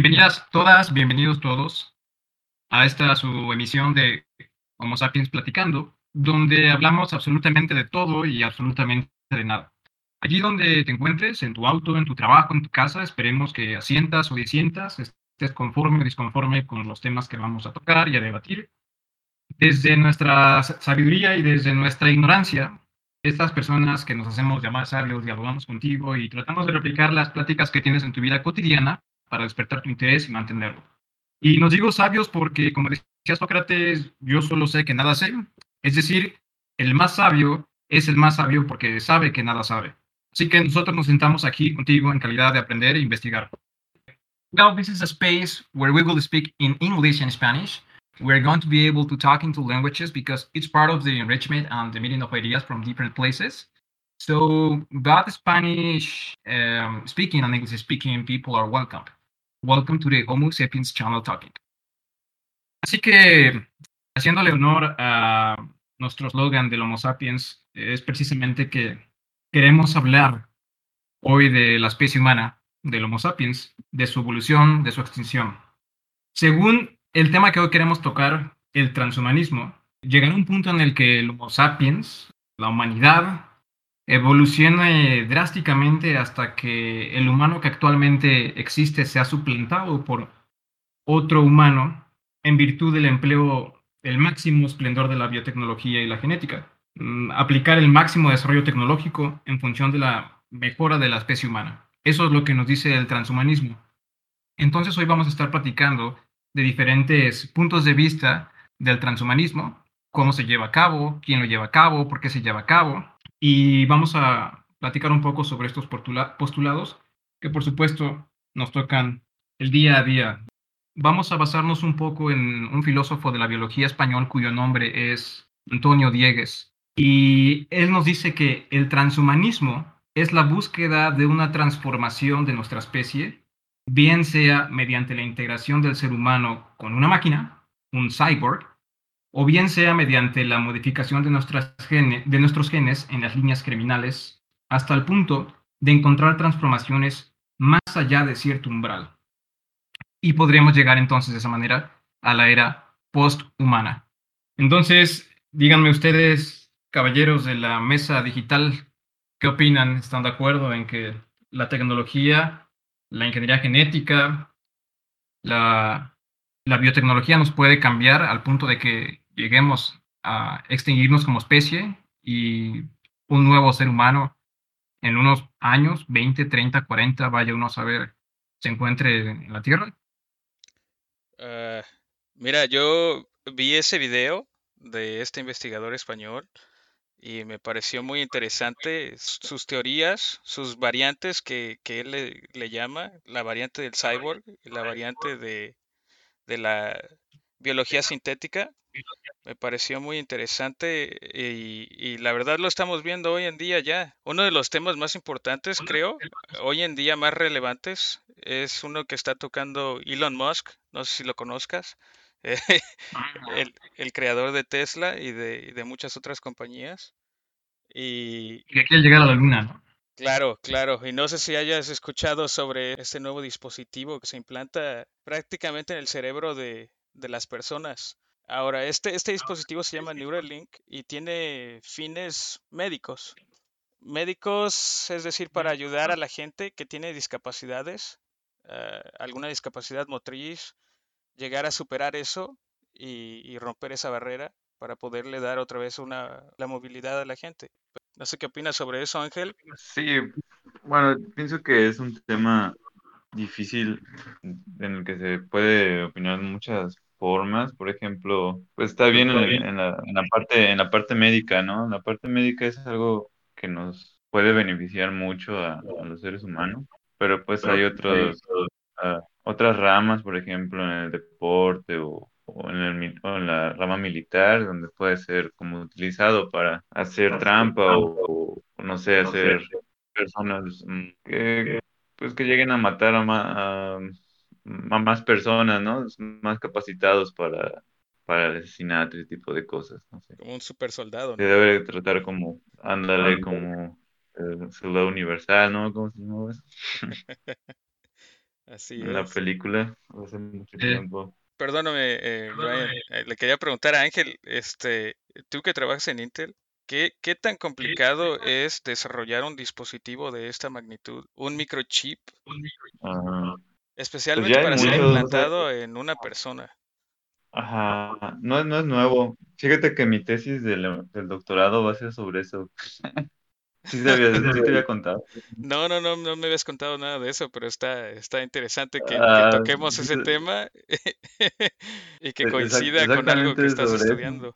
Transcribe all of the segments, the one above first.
Bienvenidas todas, bienvenidos todos a esta su emisión de Homo Sapiens Platicando, donde hablamos absolutamente de todo y absolutamente de nada. Allí donde te encuentres, en tu auto, en tu trabajo, en tu casa, esperemos que asientas o disientas, estés conforme o disconforme con los temas que vamos a tocar y a debatir. Desde nuestra sabiduría y desde nuestra ignorancia, estas personas que nos hacemos llamar sabios, dialogamos contigo y tratamos de replicar las pláticas que tienes en tu vida cotidiana para despertar tu interés y mantenerlo. Y nos digo sabios porque, como decía Sócrates, yo solo sé que nada sé. Es decir, el más sabio es el más sabio porque sabe que nada sabe. Así que nosotros nos sentamos aquí contigo en calidad de aprender e investigar. Now, this is a space where we will speak in English and Spanish. We're going to be able to talk into languages because it's part of the enrichment and the meeting of ideas from different places. So, both Spanish um, speaking and English speaking people are welcome. Welcome to the Homo Sapiens Channel Talking. Así que, haciéndole honor a nuestro slogan del Homo Sapiens, es precisamente que queremos hablar hoy de la especie humana, del Homo sapiens, de su evolución, de su extinción. Según el tema que hoy queremos tocar, el transhumanismo, llegará un punto en el que el Homo sapiens, la humanidad, evolucione drásticamente hasta que el humano que actualmente existe sea suplantado por otro humano en virtud del empleo, el máximo esplendor de la biotecnología y la genética. Mm, aplicar el máximo desarrollo tecnológico en función de la mejora de la especie humana. Eso es lo que nos dice el transhumanismo. Entonces hoy vamos a estar platicando de diferentes puntos de vista del transhumanismo, cómo se lleva a cabo, quién lo lleva a cabo, por qué se lleva a cabo, y vamos a platicar un poco sobre estos postulados que por supuesto nos tocan el día a día. Vamos a basarnos un poco en un filósofo de la biología español cuyo nombre es Antonio Diegues. Y él nos dice que el transhumanismo es la búsqueda de una transformación de nuestra especie, bien sea mediante la integración del ser humano con una máquina, un cyborg, o bien sea mediante la modificación de, nuestras de nuestros genes en las líneas criminales, hasta el punto de encontrar transformaciones más allá de cierto umbral. Y podríamos llegar entonces de esa manera a la era posthumana. Entonces, díganme ustedes, caballeros de la mesa digital, ¿qué opinan? ¿Están de acuerdo en que la tecnología, la ingeniería genética, la la biotecnología nos puede cambiar al punto de que lleguemos a extinguirnos como especie y un nuevo ser humano en unos años, 20, 30, 40, vaya uno a saber, se encuentre en la Tierra? Uh, mira, yo vi ese video de este investigador español y me pareció muy interesante sus teorías, sus variantes que, que él le, llama, la variante del cyborg la variante de, de la biología sintética. Me pareció muy interesante y, la verdad lo estamos viendo hoy en día ya. Uno de los temas más importantes, creo, hoy en día más relevantes, es uno que está tocando Elon Musk, no sé si lo conozcas, el, el, creador de Tesla y de, de muchas otras compañías. Y, que quiere llegar a la luna, ¿no? Claro, claro. Y no sé si hayas escuchado sobre este nuevo dispositivo que se implanta prácticamente en el cerebro de, las personas. Ahora, este, este dispositivo se llama Neuralink y tiene fines médicos. Médicos, es decir, para ayudar a la gente que tiene discapacidades, eh, alguna discapacidad motriz, llegar a superar eso y, y romper esa barrera para poderle dar otra vez una, la movilidad a la gente. No sé qué opinas sobre eso, Ángel. Sí, bueno, pienso que es un tema difícil en el que se puede opinar muchas formas. Por ejemplo, pues está bien en, la, en la parte en la parte médica, ¿no? La parte médica es algo que nos puede beneficiar mucho a, los seres humanos, pero pues hay otros, ah, otras ramas, por ejemplo, en el deporte o o en, el, en la rama militar, donde puede ser como utilizado para hacer trampa o, no sé, hacer personas mm, que, pues, que lleguen a matar a, más personas, ¿no? Más capacitados para, para el asesinato, ese tipo de cosas, no sé. Como un super soldado, Se debe tratar como, ándale, como el soldado universal, ¿no? ¿Cómo se llama eso? Así en la película hace mucho tiempo. Perdóname, eh, Brian, eh, le quería preguntar a Ángel, este, tú que trabajas en Intel, ¿qué, qué tan complicado es desarrollar un dispositivo de esta magnitud, un microchip, Ah, especialmente hay para ser muchos, o sea- implantado en una persona? ajá, no, no es nuevo. Fíjate que mi tesis del, del doctorado va a ser sobre eso. Sí, te había contado. No, no, no, no me habías contado nada de eso, pero está, está interesante que, que Ah, toquemos ese tema y que Exact- coincida con algo que estás estudiando.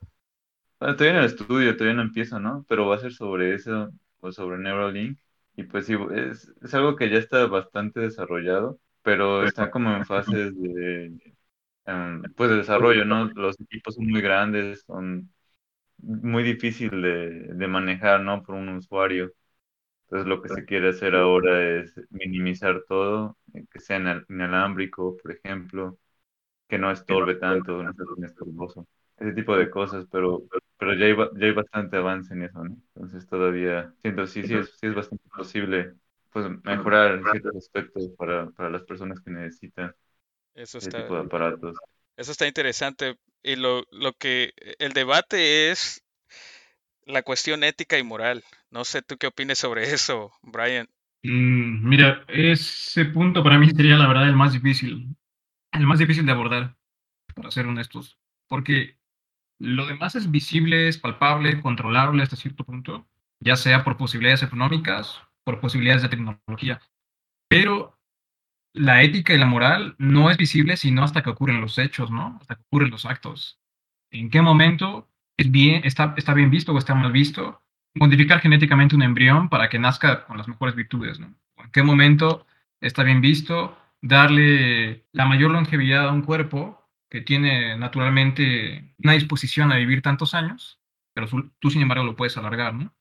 Bueno, todavía no estudio, todavía no empiezo, ¿no? Pero va a ser sobre eso, o sobre Neuralink. Y pues sí, es, es algo que ya está bastante desarrollado, pero está como en fases de, em, pues de desarrollo, ¿no? Los equipos son muy grandes, son muy difícil de, de manejar, ¿no? Por un usuario. Entonces lo que se quiere hacer ahora es minimizar todo, eh, que sea inal- inalámbrico, por ejemplo, que no estorbe tanto, no sea tan estorboso, ese tipo de cosas, pero, pero ya hay, ya hay bastante avance en eso, ¿no? Entonces todavía siento, sí, sí es, sí es bastante posible, pues mejorar en ciertos aspectos para, para las personas que necesitan Eso ese tipo de aparatos. eso está interesante. Y lo, lo que el debate es la cuestión ética y moral. No sé tú qué opines sobre eso, Brian. mm, mira, ese punto para mí sería la verdad el más difícil, el más difícil de abordar, para ser honestos, porque lo demás es visible, es palpable, controlable hasta cierto punto, ya sea por posibilidades económicas, por posibilidades de tecnología, pero la ética y la moral no es visible sino hasta que ocurren los hechos, ¿no? Hasta que ocurren los actos. ¿En qué momento está, bien visto o está mal visto modificar genéticamente un embrión para que nazca con las mejores virtudes. ¿En qué momento está bien visto darle la mayor longevidad a un cuerpo que tiene naturalmente una disposición a vivir tantos años, pero tú, tú, sin embargo lo puedes alargar, ¿no?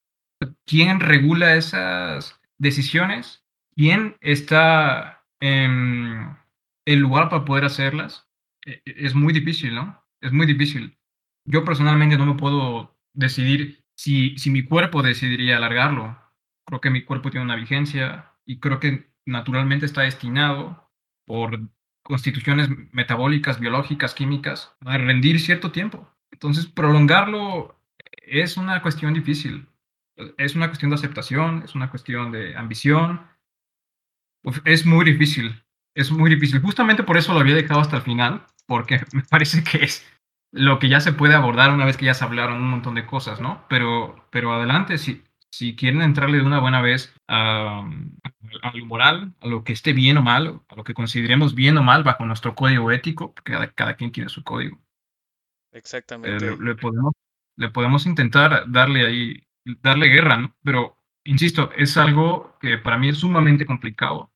¿Quién regula esas decisiones? ¿Quién está en el lugar para poder hacerlas? E, Es muy difícil, ¿no? Es muy difícil. Yo personalmente no me puedo decidir si, si mi cuerpo decidiría alargarlo. Creo que mi cuerpo tiene una vigencia y creo que naturalmente está destinado por constituciones metabólicas, biológicas, químicas, a rendir cierto tiempo. Entonces, prolongarlo es una cuestión difícil. Es una cuestión de aceptación, es una cuestión de ambición. Uf, es muy difícil, es muy difícil. Justamente por eso lo había dejado hasta el final, porque me parece que es lo que ya se puede abordar una vez que ya se hablaron un montón de cosas, ¿no? Pero, pero adelante, si, si quieren entrarle de una buena vez a, a, lo moral, a lo que esté bien o mal, a lo que consideremos bien o mal bajo nuestro código ético, porque cada, cada quien tiene su código. Exactamente. Eh, le, le, podemos, le podemos intentar darle ahí, darle guerra, ¿no? Pero, insisto, es algo que para mí es sumamente complicado.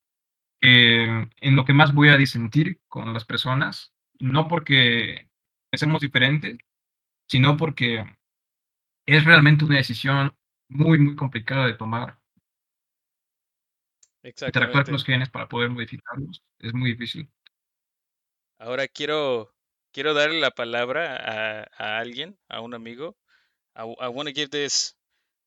Eh, en lo que más voy a disentir con las personas, no porque pensemos diferente, sino porque es realmente una decisión muy, muy complicada de tomar. Interactuar con los genes para poder modificarlos es muy difícil. Ahora quiero, quiero darle la palabra a, a alguien, a un amigo. I, I want to give this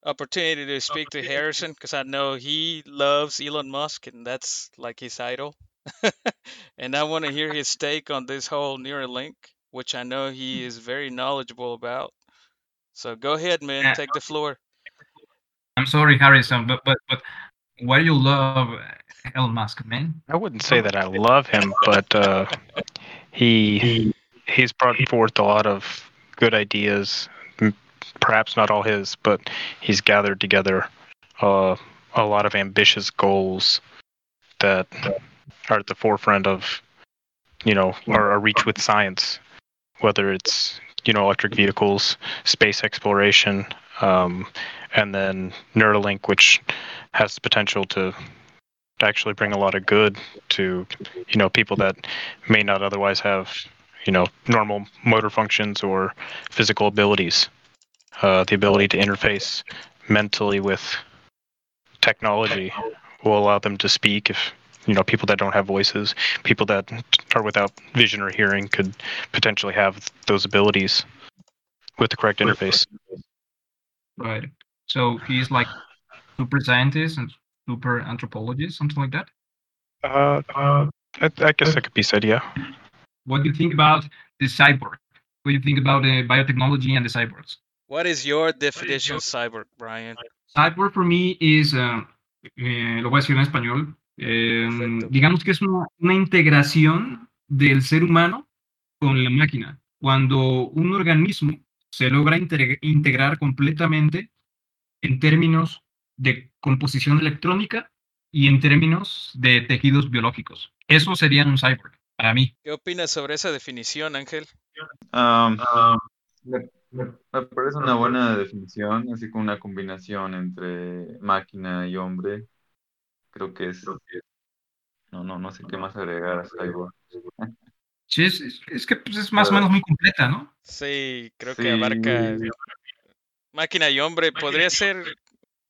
opportunity to speak to Harrison because I know he loves Elon Musk and that's like his idol. and I want to hear his take on this whole Neuralink, which I know he is very knowledgeable about. So go ahead, man. Take the floor. I'm sorry, Harrison, but but but why do you love Elon Musk, man? I wouldn't say that I love him, but uh, he he's brought forth a lot of good ideas. Perhaps not all his, but he's gathered together uh, a lot of ambitious goals that are at the forefront of, you know, our, reach with science. Whether it's you know electric vehicles, space exploration, um, and then Neuralink, which has the potential to actually bring a lot of good to you know people that may not otherwise have you know normal motor functions or physical abilities uh, the ability to interface mentally with technology will allow them to speak if you know people that don't have voices people that are without vision or hearing could potentially have those abilities with the correct interface right so he's like super scientist and super anthropologist something like that uh, uh, I, I guess that could be said, yeah. What do you think about the cyborg? What do you think about the biotechnology and the cyborgs? What is your definition of cyborg, Brian? Cyborg for me is, uh, eh, lo voy a decir en español, eh, digamos que es una, una integración del ser humano con la máquina. Cuando un organismo se logra integre- integrar completamente en términos de composición electrónica y en términos de tejidos biológicos. Eso sería un cyborg para mí. ¿Qué opinas sobre esa definición, Ángel? Um, me- me parece una buena definición, así como una combinación entre máquina y hombre. Creo que es. No, no, no sé qué más agregar a Cyborg. Sí, es, es- es que pues, es más o menos muy completa, ¿no? Sí, creo que Sí, abarca máquina y hombre. Podría ser,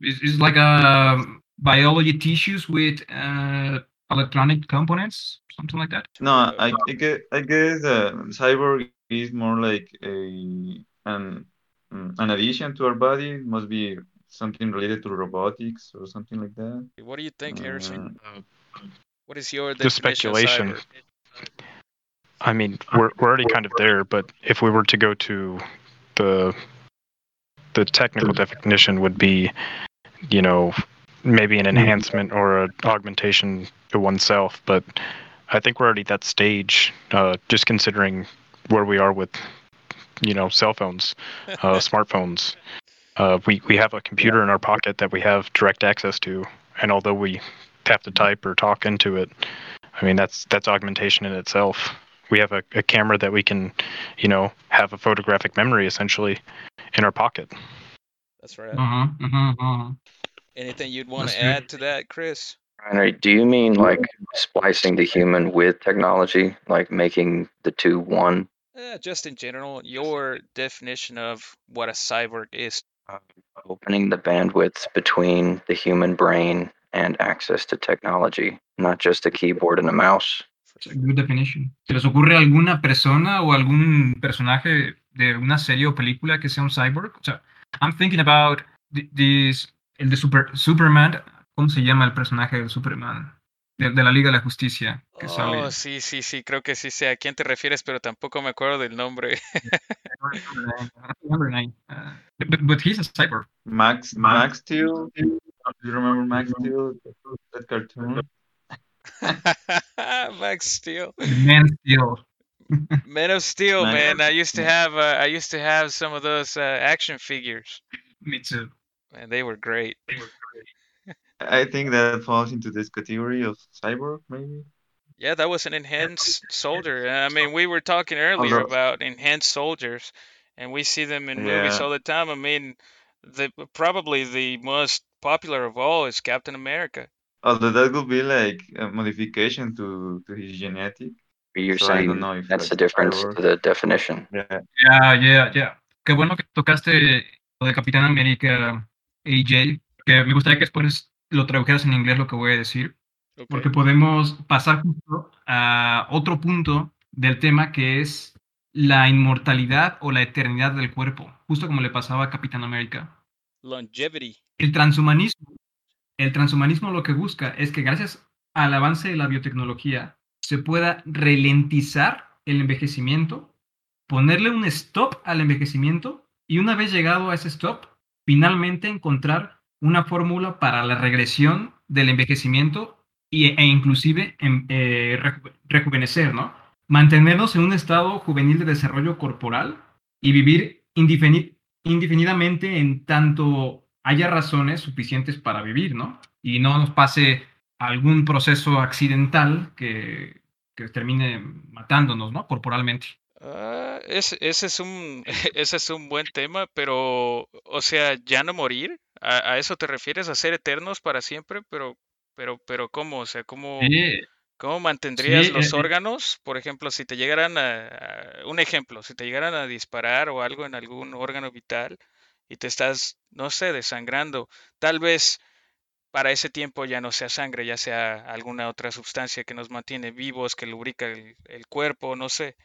It's, it's like a biology tissues with uh, electronic components, something like that. No, I, I guess, I guess uh, cyborg is more like a an mm, an addition to our body. It must be something related to robotics or something like that. what do you think, Harrison? Uh, What is your Just definition of speculation. I mean, we're we're already kind of there, but if we were to go to the the technical definition would be, you know, maybe an enhancement or an augmentation to oneself. But I think we're already at that stage, uh, just considering where we are with, you know, cell phones, uh, smartphones. Uh, we we have a computer in our pocket that we have direct access to, and although we have to type or talk into it, I mean that's that's augmentation in itself we have a, a camera that we can, you know, have a photographic memory essentially in our pocket. That's right. Uh-huh, uh-huh, uh-huh. Anything you'd want to That's add to that, Chris? Reiner, do you mean like splicing the human with technology, like making the two one? Uh, just in general, your definition of what a cyborg is. Opening the bandwidth between the human brain and access to technology, not just a keyboard and a mouse. It's a good definition. ¿Se les ocurre alguna persona o algún personaje de una serie o película que sea un cyborg? O sea, I'm thinking about th- this, el de Super, Superman. ¿Cómo se llama el personaje de Superman? De, de la Liga de la Justicia. Que sale. Oh, sí, sí, sí, creo que sí sé a quién te refieres, pero tampoco me acuerdo del nombre. But, but he's a cyborg. Max Max Steel. Do you remember Max Steel? That cartoon. Max Steel. Man Steel. Man of Steel, Man I used to Steel. have uh, I used to have some of those uh, action figures, Me too. and they were great. I think that falls into this category of cyborg, maybe. Yeah, that was an enhanced soldier. I mean, we were talking earlier about enhanced soldiers, and we see them in movies all the time. I mean, the probably the most popular of all is Captain America. Although that would be like a modification to to his genetic. You're So saying don't know if that's the difference to the definition. Yeah. Yeah, yeah, yeah. Qué bueno que tocaste lo de Capitán América AJ, que me gustaría que después lo tradujeras en inglés lo que voy a decir, Okay. porque podemos pasar justo a otro punto del tema que es la inmortalidad o la eternidad del cuerpo, justo como le pasaba a Capitán América. Longevity. El transhumanismo, el transhumanismo lo que busca es que gracias al avance de la biotecnología se pueda ralentizar el envejecimiento, ponerle un stop al envejecimiento y una vez llegado a ese stop, finalmente encontrar una fórmula para la regresión del envejecimiento y, e inclusive em- eh, reju- rejuvenecer, ¿no? Mantenernos en un estado juvenil de desarrollo corporal y vivir indefini- indefinidamente en tanto haya razones suficientes para vivir, ¿no? Y no nos pase algún proceso accidental que, que termine matándonos, ¿no? Corporalmente. Ah, ese, ese es un ese es un buen tema, pero o sea, ya no morir. ¿A, a eso te refieres? ¿A ser eternos para siempre? Pero pero pero ¿cómo? O sea, ¿cómo ¿Cómo mantendrías Sí, los eh, eh. órganos? Por ejemplo, si te llegaran a, a- un ejemplo, si te llegaran a disparar o algo en algún órgano vital y te estás, no sé, desangrando, tal vez para ese tiempo ya no sea sangre, ya sea alguna otra sustancia que nos mantiene vivos, que lubrica el, el cuerpo, no sé.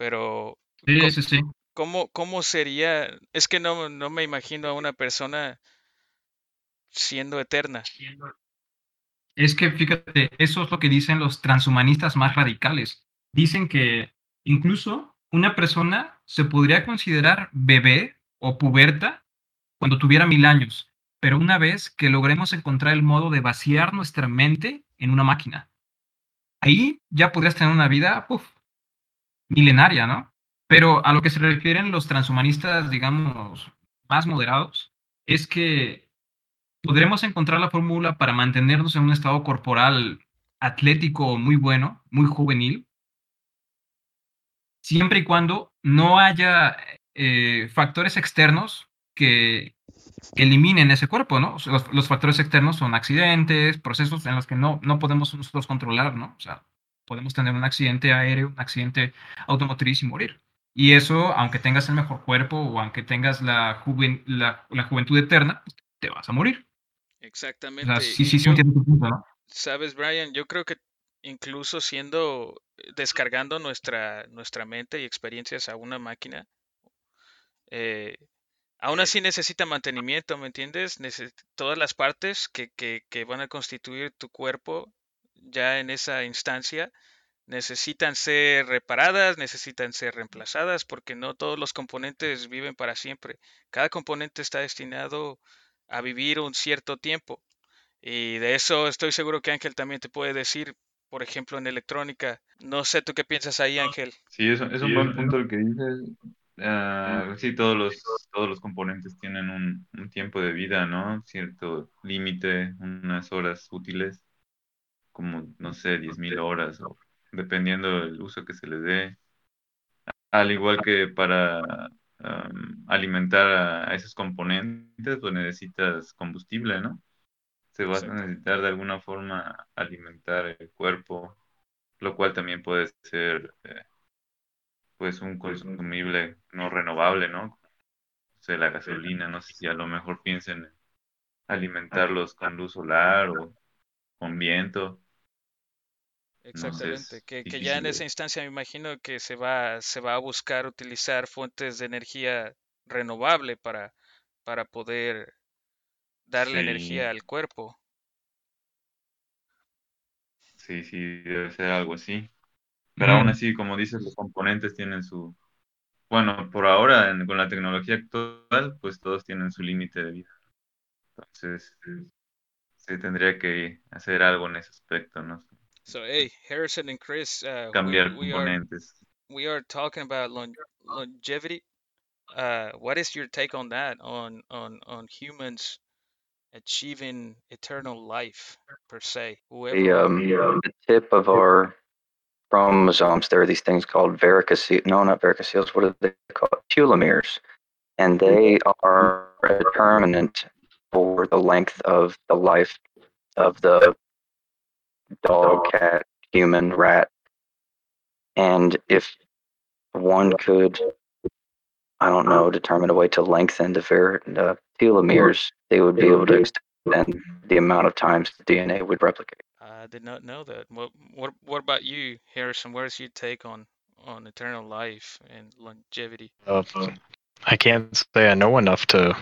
Pero Sí, co- sí, sí. ¿cómo, cómo sería? Es que no, no me imagino a una persona siendo eterna. es que fíjate, eso es lo que dicen los transhumanistas más radicales. Dicen que incluso una persona se podría considerar bebé o puberta cuando tuviera mil años, pero una vez que logremos encontrar el modo de vaciar nuestra mente en una máquina, ahí ya podrías tener una vida milenaria, ¿no? Pero a lo que se refieren los transhumanistas, digamos, más moderados, es que podremos encontrar la fórmula para mantenernos en un estado corporal atlético muy bueno, muy juvenil, siempre y cuando no haya eh, factores externos que, eliminen ese cuerpo, ¿no? Los, factores externos son accidentes, procesos en los que no, no podemos nosotros controlar, ¿no? O sea, podemos tener un accidente aéreo, un accidente automotriz y morir. Y eso, aunque tengas el mejor cuerpo o aunque tengas la, la, la juventud eterna, te vas a morir. Exactamente. sí, sí, sí, ¿no? Sabes, Brian, yo creo que incluso siendo, descargando nuestra, nuestra mente y experiencias a una máquina, eh, aún así necesita mantenimiento, ¿me entiendes? todas las partes que, que, que van a constituir tu cuerpo ya en esa instancia necesitan ser reparadas, necesitan ser reemplazadas, porque no todos los componentes viven para siempre. Cada componente está destinado a vivir un cierto tiempo. Y de eso estoy seguro que Ángel también te puede decir, por ejemplo, en electrónica. No sé tú qué piensas ahí, Ángel. Sí, es, es un buen punto el que dices. Uh, sí, todos los, todos los componentes tienen un, un tiempo de vida, ¿no? Cierto límite, unas horas útiles, como, no sé, 10.000 horas, o dependiendo del uso que se les dé. Al igual que para alimentar a, esos componentes, pues necesitas combustible, ¿no? Se va a necesitar de alguna forma alimentar el cuerpo, lo cual también puede ser eh, pues un consumible no renovable, ¿no? O sea, la gasolina, no sé si a lo mejor piensen en alimentarlos con luz solar o con viento. Exactamente, que, que, ya en esa instancia me imagino que se va, se va a buscar utilizar fuentes de energía renovable para, para poder darle energía al cuerpo. Sí, sí, debe ser algo así. Pero aún así, como dices, los componentes tienen su... Bueno, por ahora, con la tecnología actual, pues todos tienen su límite de vida. Entonces, se tendría que hacer algo en ese aspecto, ¿no? So hey, Harrison and Chris, uh, cambiar we, we componentes. Are, we are talking about long, longevity. Uh, what is your take on that? On on on humans achieving eternal life per se? Whoever the, um, the tip of our chromosomes, there are these things called varicoceles. No, not varicoceles. What are they called? Telomeres, and they are a determinant for the length of the life of the dog, cat, human, rat. And if one could, I don't know, determine a way to lengthen the, ver- the telomeres, they would be able to extend the amount of times the DNA would replicate. I did not know that. What what what about you, Harrison? Where's your take on on eternal life and longevity? Uh, I can't say I know enough to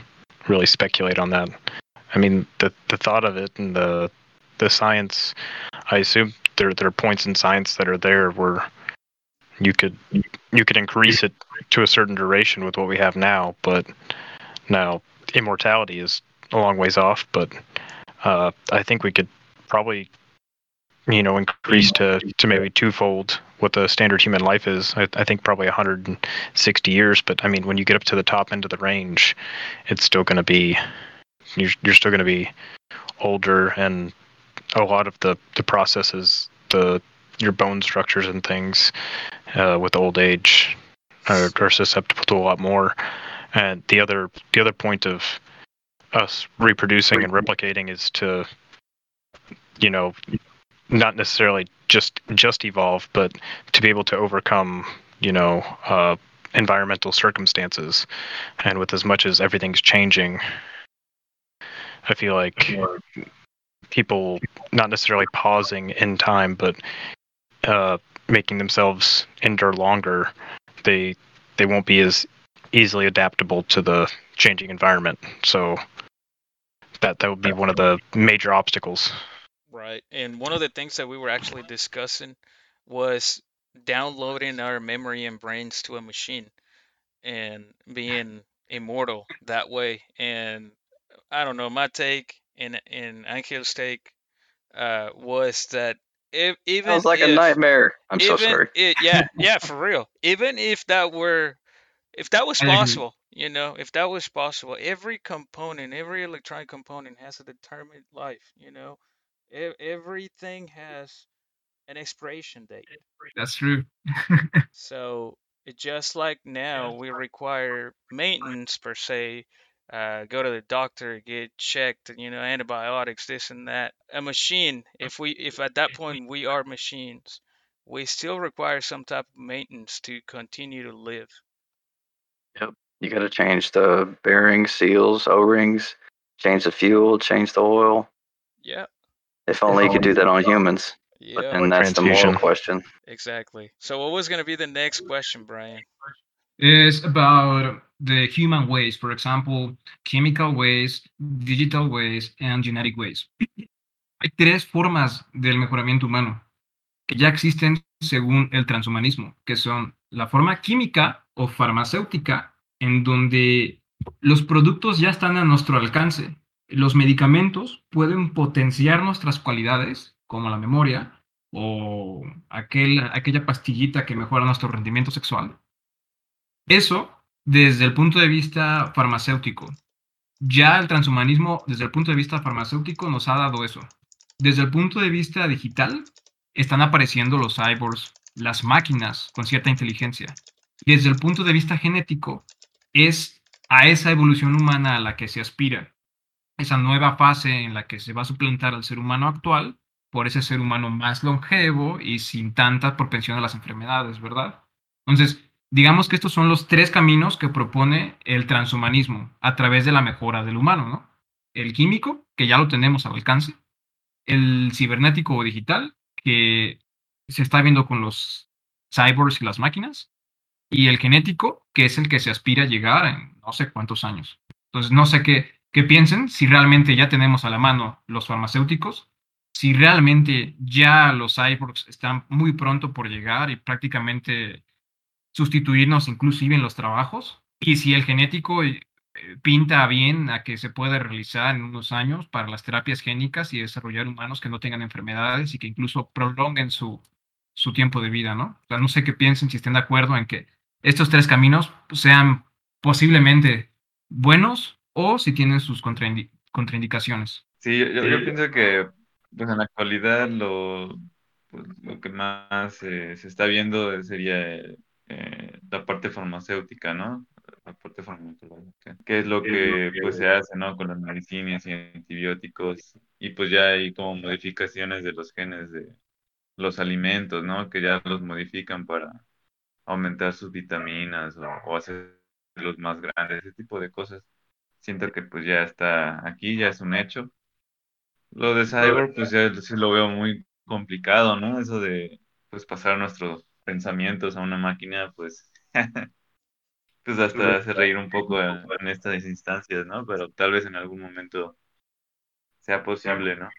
really speculate on that. I mean, the the thought of it and the the science, I assume there there are points in science that are there where you could you could increase it to a certain duration with what we have now, but now immortality is a long ways off. But uh, I think we could probably you know increase to to maybe twofold what the standard human life is. I, I think probably 160 years. But I mean, when you get up to the top end of the range, it's still going to be you're you're still going to be older and a lot of the the processes, the your bone structures and things uh, with old age are, are susceptible to a lot more. And the other the other point of us reproducing and replicating is to you know not necessarily just just evolve but to be able to overcome you know uh, environmental circumstances and with as much as everything's changing i feel like people not necessarily pausing in time, but uh, making themselves endure longer, they they won't be as easily adaptable to the changing environment. So that that would be one of the major obstacles. Right. And one of the things that we were actually discussing was downloading our memory and brains to a machine and being immortal that way. And I don't know, my take and and Angel's take uh, was that if, even Sounds like if, a nightmare. I'm so sorry. It, yeah, yeah, for real. Even if that were, if that was agree. possible, you know, if that was possible, every component, every electronic component has a determined life. You know, e- everything has an expiration date. That's true. So it just like now we require maintenance per se. Uh, go to the doctor, get checked, you know, antibiotics, this and that. A machine, if we, if at that point we are machines, we still require some type of maintenance to continue to live. Yep, you got to change the bearings, seals, O-rings, change the fuel, change the oil. Yeah, If only you could do that on humans. yeah, And that's the moral question. exactly. So what was gonna be the next question, Brian? is about the human waste, for example, chemical waste, digital waste, and genetic waste. Hay tres formas del mejoramiento humano que ya existen según el transhumanismo, que son la forma química o farmacéutica, en donde los productos ya están a nuestro alcance. Los medicamentos pueden potenciar nuestras cualidades, como la memoria o aquel, aquella pastillita que mejora nuestro rendimiento sexual. Eso desde el punto de vista farmacéutico. Ya el transhumanismo, desde el punto de vista farmacéutico, nos ha dado eso. Desde el punto de vista digital, están apareciendo los cyborgs, las máquinas con cierta inteligencia. Desde el punto de vista genético, es a esa evolución humana a la que se aspira. Esa nueva fase en la que se va a suplantar al ser humano actual por ese ser humano más longevo y sin tanta propensión a las enfermedades, ¿verdad? Entonces, digamos que estos son los tres caminos que propone el transhumanismo a través de la mejora del humano, ¿no? El químico, que ya lo tenemos al alcance, el cibernético o digital, que se está viendo con los cyborgs y las máquinas, y el genético, que es el que se aspira a llegar en no sé cuántos años. Entonces, no sé qué, qué piensen, si realmente ya tenemos a la mano los farmacéuticos, si realmente ya los cyborgs están muy pronto por llegar y prácticamente sustituirnos inclusive en los trabajos, y si el genético eh, pinta bien a que se pueda realizar en unos años para las terapias génicas y desarrollar humanos que no tengan enfermedades y que incluso prolonguen su, su tiempo de vida, ¿no? O sea, no sé qué piensen, si estén de acuerdo en que estos tres caminos sean posiblemente buenos o si tienen sus contraindi- contraindicaciones. Sí, yo, yo- yo pienso que pues en la actualidad lo, pues, lo que más eh, se está viendo sería eh, la parte farmacéutica, ¿no? La parte farmacológica, que es lo que pues se hace, ¿no? Con las medicinas y antibióticos y pues ya hay como modificaciones de los genes de los alimentos, ¿no? Que ya los modifican para aumentar sus vitaminas o, o hacerlos más grandes, ese tipo de cosas. Siento que pues ya está aquí, ya es un hecho. Lo de Cyborg, pues ya sí lo veo muy complicado, ¿no? Eso de pues pasar nuestros pensamientos a una máquina, pues, pues hasta hace reír un poco en, estas instancias, ¿no? Pero tal vez en algún momento sea posible, ¿no?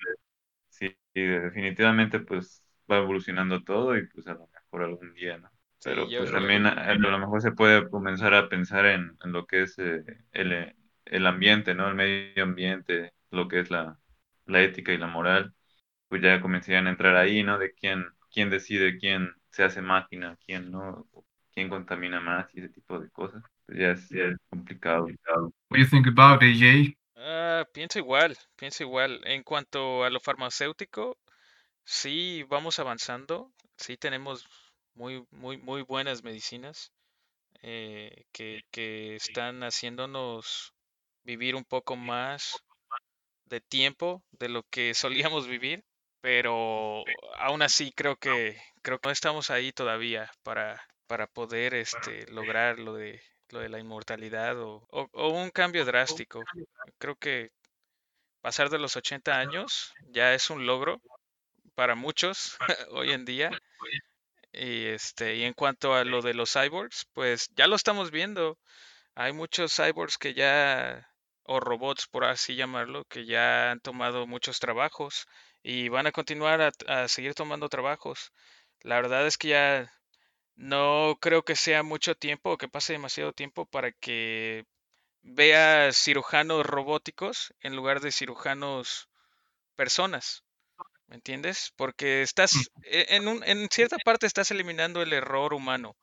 Sí, definitivamente pues va evolucionando todo y pues a lo mejor algún día, ¿no? Pero pues también a, a lo mejor se puede comenzar a pensar en, en lo que es eh, el, el ambiente, ¿no? El medio ambiente, lo que es la, la ética y la moral, pues ya comenzarían a entrar ahí, ¿no? De quién, quién decide quién se hace máquina, quién no, quién contamina más y ese tipo de cosas. Pues ya es, ya es complicado. What do you think about it, Jay? Ah, pienso igual, pienso igual. En cuanto a lo farmacéutico, sí vamos avanzando, sí tenemos muy, muy, muy buenas medicinas eh, que, que están haciéndonos vivir un poco más de tiempo de lo que solíamos vivir, pero aún así creo que creo que no estamos ahí todavía para, para poder este, lograr lo de lo de la inmortalidad o, o- o un cambio drástico. Creo que pasar de los 80 años ya es un logro para muchos hoy en día. Y este, y en cuanto a lo de los cyborgs, pues ya lo estamos viendo. Hay muchos cyborgs que ya, o robots por así llamarlo, que ya han tomado muchos trabajos y van a continuar a, a seguir tomando trabajos. La verdad es que ya no creo que sea mucho tiempo o que pase demasiado tiempo para que vea cirujanos robóticos en lugar de cirujanos personas. ¿Me entiendes? Porque estás, e- en, un- en cierta parte estás eliminando el error humano.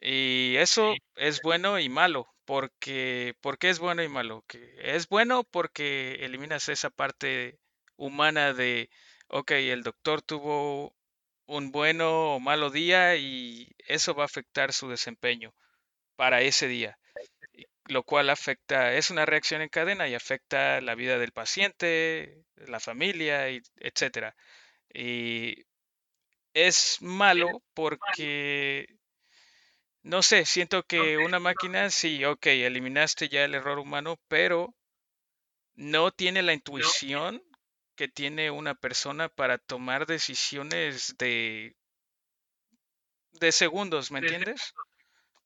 Y eso es bueno y malo. Porque, ¿por qué es bueno y malo? Que es bueno porque eliminas esa parte humana de, ok, el doctor tuvo un bueno o malo día y eso va a afectar su desempeño para ese día lo cual afecta, es una reacción en cadena y afecta la vida del paciente, la familia, etcétera. Y es malo porque, no sé, siento que una máquina, sí, ok, eliminaste ya el error humano, pero no tiene la intuición que tiene una persona para tomar decisiones de, de segundos, ¿me entiendes?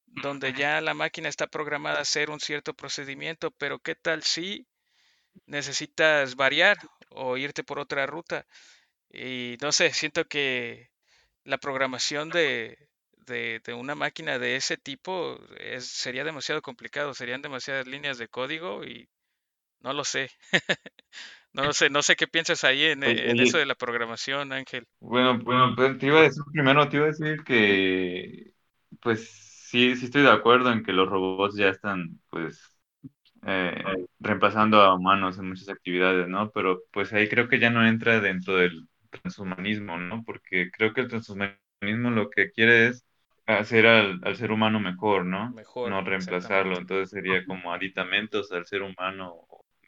donde ya la máquina está programada a hacer un cierto procedimiento, pero ¿qué tal si necesitas variar o irte por otra ruta? Y no sé, siento que la programación de, de, de una máquina de ese tipo es, sería demasiado complicado, serían demasiadas líneas de código y no lo sé. No sé, no sé qué piensas ahí en, en eso de la programación, Ángel. Bueno, bueno, pues te iba a decir primero, te iba a decir que, pues sí, sí estoy de acuerdo en que los robots ya están, pues, eh, reemplazando a humanos en muchas actividades, ¿no? Pero pues ahí creo que ya no entra dentro del transhumanismo, ¿no? Porque creo que el transhumanismo lo que quiere es hacer al, al ser humano mejor, ¿no? Mejor, No reemplazarlo, entonces sería como aditamentos al ser humano,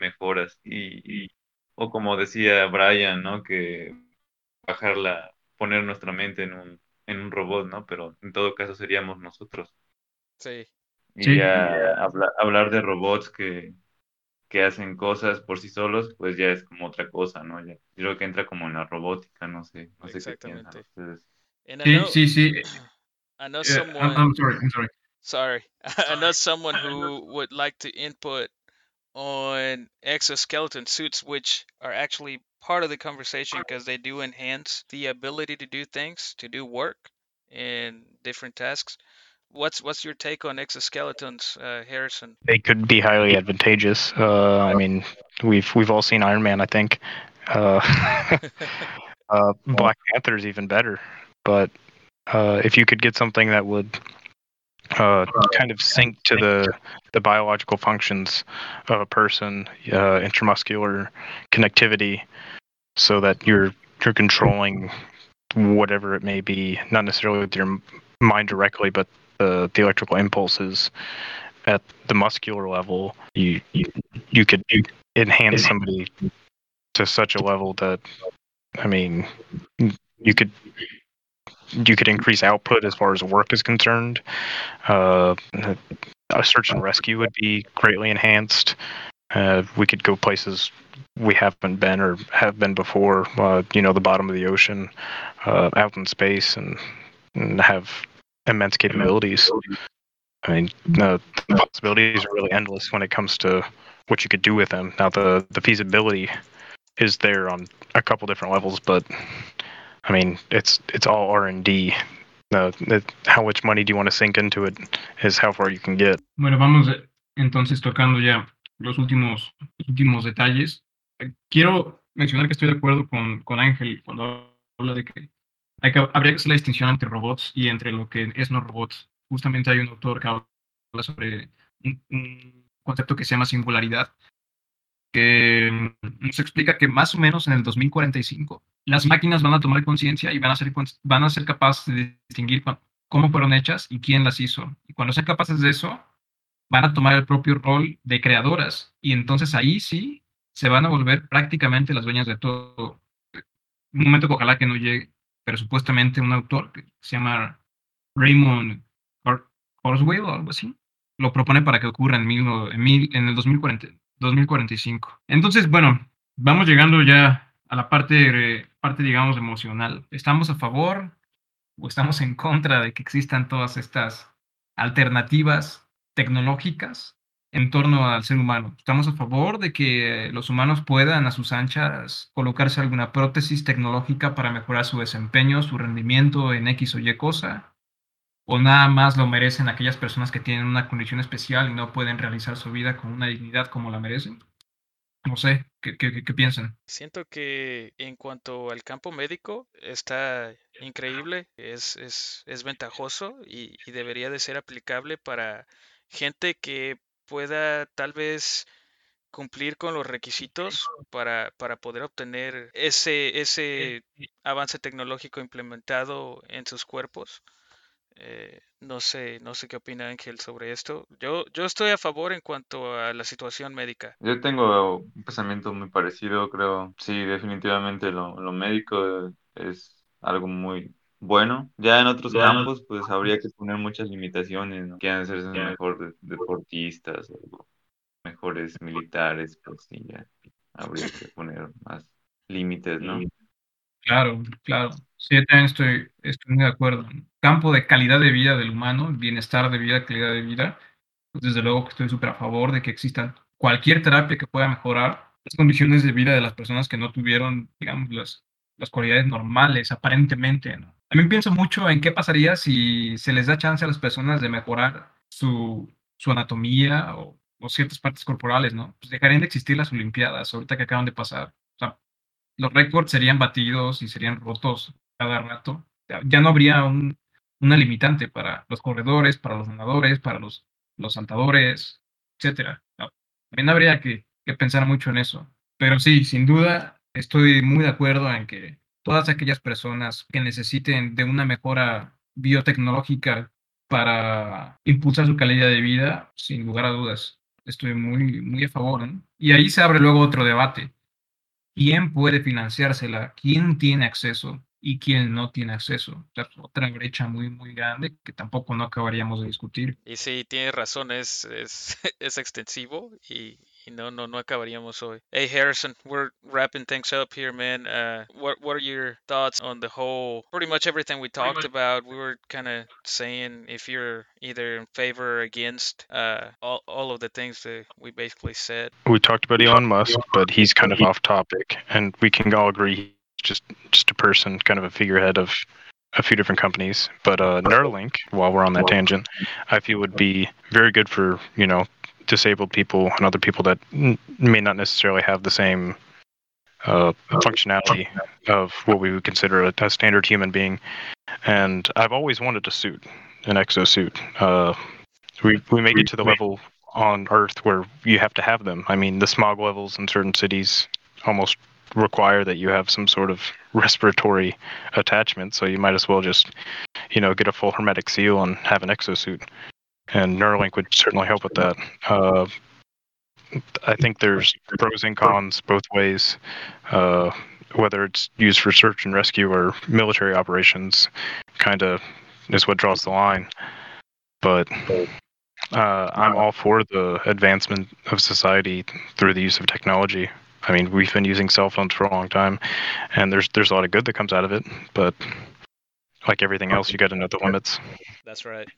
mejoras y, y o como decía Brian, ¿no? Que bajarla, poner nuestra mente en un, en un robot, ¿no? Pero en todo caso seríamos nosotros. Sí, Y Sí, ya habla- hablar de robots que, que hacen cosas por sí solos, pues ya es como otra cosa, ¿no? Ya, yo creo que entra como en la robótica, no sé, no sé qué piensan ustedes. Sí, sí, sí. I know Eh, I'm, someone. I'm sorry, I'm sorry. Sorry. I know someone who would like to input on exoskeleton suits, which are actually part of the conversation because they do enhance the ability to do things, to do work in different tasks. What's what's your take on exoskeletons, uh, Harrison? They could be highly advantageous. Uh, I mean, we've we've all seen Iron Man, I think. Uh, uh, Black Panther's even better, but uh, if you could get something that would uh, kind of sync to the the biological functions of a person, uh, intramuscular connectivity, so that you're you're controlling whatever it may be, not necessarily with your mind directly, but the the electrical impulses at the muscular level. You you you could enhance somebody to such a level that I mean you could you could increase output as far as work is concerned. Uh, a search and rescue would be greatly enhanced. Uh, we could go places we haven't been or have been before. Uh, you know, the bottom of the ocean, uh, out in space, and, and have immense capabilities. I mean, the, the possibilities are really endless when it comes to what you could do with them. Now, the the feasibility is there on a couple different levels, but I mean, it's it's all R and D. It- how much money do you want to sink into it is how far you can get. Bueno, vamos entonces tocando ya los últimos, últimos detalles. Quiero mencionar que estoy de acuerdo con, con Ángel cuando habla de que, hay que habría que hacer la distinción entre robots y entre lo que es no robots. Justamente hay un autor que habla sobre un, un concepto que se llama singularidad, que nos explica que más o menos en el 2045 las máquinas van a tomar conciencia y van a, ser, van a ser capaces de distinguir cómo fueron hechas y quién las hizo. Y cuando sean capaces de eso, van a tomar el propio rol de creadoras y entonces ahí sí se van a volver prácticamente las dueñas de todo. Un momento que ojalá que no llegue, pero supuestamente un autor que se llama Raymond Kurzweil o algo así, lo propone para que ocurra en, mil, en, mil- en el 2040, 2045. Entonces, bueno, vamos llegando ya a la parte, parte, digamos, emocional. ¿Estamos a favor o estamos en contra de que existan todas estas alternativas tecnológicas en torno al ser humano. Estamos a favor de que los humanos puedan a sus anchas colocarse alguna prótesis tecnológica para mejorar su desempeño, su rendimiento en X o Y cosa, o nada más lo merecen aquellas personas que tienen una condición especial y no pueden realizar su vida con una dignidad como la merecen. No sé, ¿qué, qué, qué piensan? Siento que en cuanto al campo médico está increíble, es, es, es ventajoso y, y debería de ser aplicable para gente que pueda tal vez cumplir con los requisitos para, para poder obtener ese, ese avance tecnológico implementado en sus cuerpos. Eh, no sé, no sé qué opina Ángel sobre esto. Yo, yo estoy a favor en cuanto a la situación médica. Yo tengo un pensamiento muy parecido, creo. Sí, definitivamente lo, lo médico es algo muy bueno. Ya en otros campos, pues habría que poner muchas limitaciones, ¿no? Quieren hacerse mejor deportistas o mejores militares, pues sí, ya habría que poner más límites, ¿no? Claro, claro. Sí, yo también estoy, estoy muy de acuerdo. Campo de calidad de vida del humano, bienestar de vida, calidad de vida. Pues desde luego que estoy súper a favor de que exista cualquier terapia que pueda mejorar las condiciones de vida de las personas que no tuvieron, digamos, las, las cualidades normales, aparentemente. También pienso mucho en qué pasaría si se les da chance a las personas de mejorar su, su anatomía o, o ciertas partes corporales, ¿no? Pues dejarían de existir las Olimpiadas ahorita que acaban de pasar. O sea, los récords serían batidos y serían rotos cada rato. Ya no habría un, una limitante para los corredores, para los nadadores, para los, los saltadores, etcétera. También habría que, que pensar mucho en eso. Pero sí, sin duda, estoy muy de acuerdo en que todas aquellas personas que necesiten de una mejora biotecnológica para impulsar su calidad de vida, sin lugar a dudas, estoy muy, muy a favor. Y ahí se abre luego otro debate. ¿Quién puede financiársela? ¿Quién tiene acceso? Y quién no tiene acceso. O sea, otra brecha muy, muy grande que tampoco no acabaríamos de discutir. Y sí, tiene razón, es, es, es extensivo y, y no, no, no acabaríamos hoy. Hey Harrison, we're wrapping things up here, man. Uh, what what are your thoughts on the whole, pretty much everything we talked about? We were kind of saying if you're either in favor or against uh, all all of the things that we basically said. We talked about Elon Musk, but he's kind of off topic, and we can all agree just just a person, kind of a figurehead of a few different companies. But uh, Neuralink, while we're on that tangent, I feel would be very good for you know disabled people and other people that n- may not necessarily have the same uh, functionality of what we would consider a, a, standard human being. And I've always wanted a suit, an exosuit. Uh, we we make it to the level on Earth where you have to have them. I mean, the smog levels in certain cities almost require that you have some sort of respiratory attachment. So you might as well just, you know, get a full hermetic seal and have an exosuit. And Neuralink would certainly help with that. Uh, I think there's pros and cons both ways. Uh, whether it's used for search and rescue or military operations, kind of is what draws the line. But uh, I'm all for the advancement of society through the use of technology. I mean, we've been using cell phones for a long time, and there's there's a lot of good that comes out of it. But like everything else, you got to know the limits. That's right.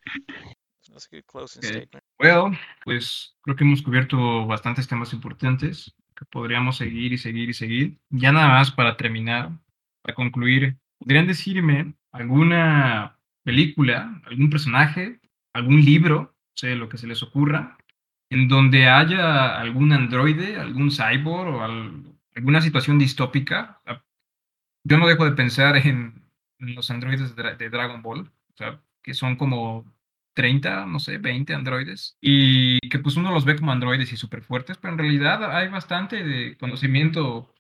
That's a good closing Okay. statement. Well, pues creo que hemos cubierto bastantes temas importantes que podríamos seguir y seguir y seguir. Ya nada más para terminar, para concluir, ¿podrían decirme alguna película, algún personaje, algún libro, no sé, lo que se les ocurra, en donde haya algún androide, algún cyborg o al- alguna situación distópica? Yo no dejo de pensar en, los androides de, Dra- de Dragon Ball, que son como 30, no sé, 20 androides, y que pues uno los ve como androides y súper fuertes, pero en realidad hay bastante de conocimiento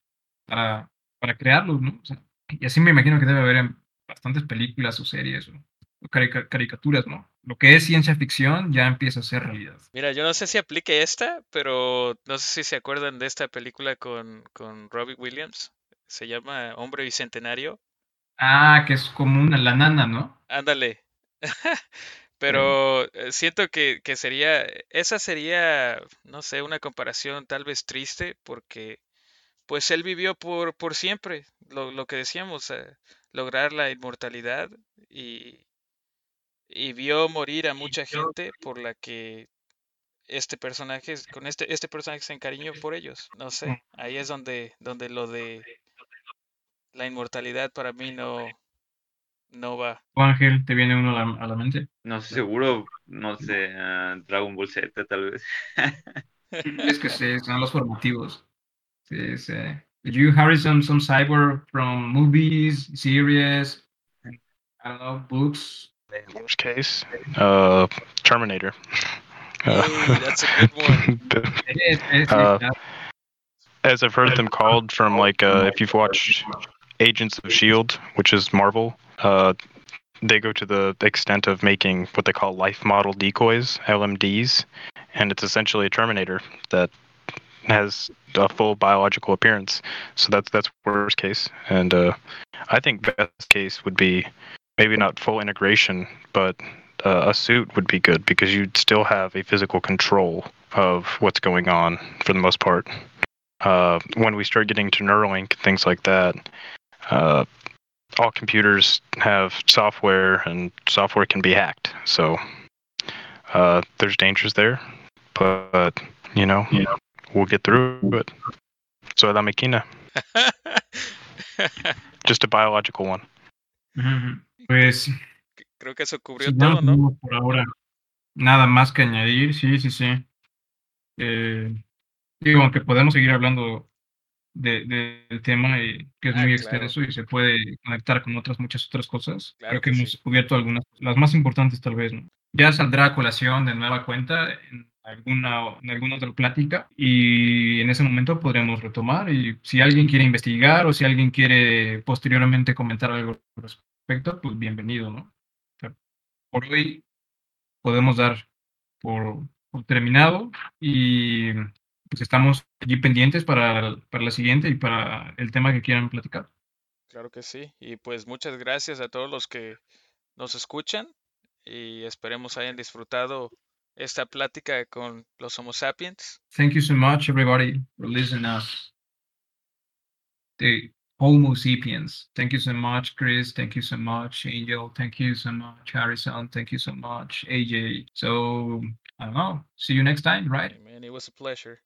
para, para crearlos, ¿no? Y así me imagino que debe haber bastantes películas o series o, o carica- caricaturas, ¿no? Lo que es ciencia ficción ya empieza a ser realidad. Mira, yo no sé si aplique esta, pero no sé si se acuerdan de esta película con, con Robbie Williams. Se llama Hombre Bicentenario. Ah, que es como una, la nana, ¿no? Ándale. Pero eh, siento que, que sería, esa sería, no sé, una comparación tal vez triste porque pues él vivió por, por siempre, lo, lo que decíamos, eh, lograr la inmortalidad y, y vio morir a mucha gente por la que este personaje, con este, este personaje se encariñó por ellos. No sé, ahí es donde, donde lo de la inmortalidad para mí no, no va. Ángel, ¿te viene uno a la, a la mente? No sé, seguro, no sé, ah, Dragon Ball Z tal vez. Es que sí, son los formativos. Sí, sí. Did you Harrison some cyber from movies, series, I don't know, books? Worst case, uh, Terminator. Uh, Hey, that's a good one. It is, it is, Uh, as I've heard them called from like uh, if you've watched Agents of Shield, which is Marvel, uh, they go to the extent of making what they call life model decoys, LMDs, and it's essentially a Terminator that has a full biological appearance. So that's that's worst case, and uh, I think best case would be maybe not full integration, but uh, a suit would be good because you'd still have a physical control of what's going on for the most part uh, when we start getting to Neuralink, and things like that, uh, all computers have software, and software can be hacked. So uh, there's dangers there, but you know, we'll get through it. So la máquina, just a biological one. Ujú. Pues Creo que eso cubrió ya todo, no ¿no? por ahora nada más que añadir, sí, sí, sí. Eh, digo, aunque podemos seguir hablando de, de- del tema y que es Ah, muy claro. extenso y se puede conectar con otras muchas otras cosas. Claro Creo que que hemos sí. cubierto algunas, las más importantes tal vez, ¿no? Ya saldrá a colación de nueva cuenta en alguna, en alguna otra plática y en ese momento podremos retomar y si alguien quiere investigar o si alguien quiere posteriormente comentar algo al respecto, pues bienvenido, ¿no? O sea, por hoy podemos dar por, por terminado y pues estamos allí pendientes para, para la siguiente y para el tema que quieran platicar. Claro que sí. Y pues muchas gracias a todos los que nos escuchan y esperemos hayan disfrutado esta plática con los Homo sapiens. Thank you so much, everybody, for listening us. The Homo sapiens. Thank you so much, Chris. Thank you so much, Angel. Thank you so much, Harrison. Thank you so much, AJ. So, I don't know. See you next time, right? Man, it was a pleasure.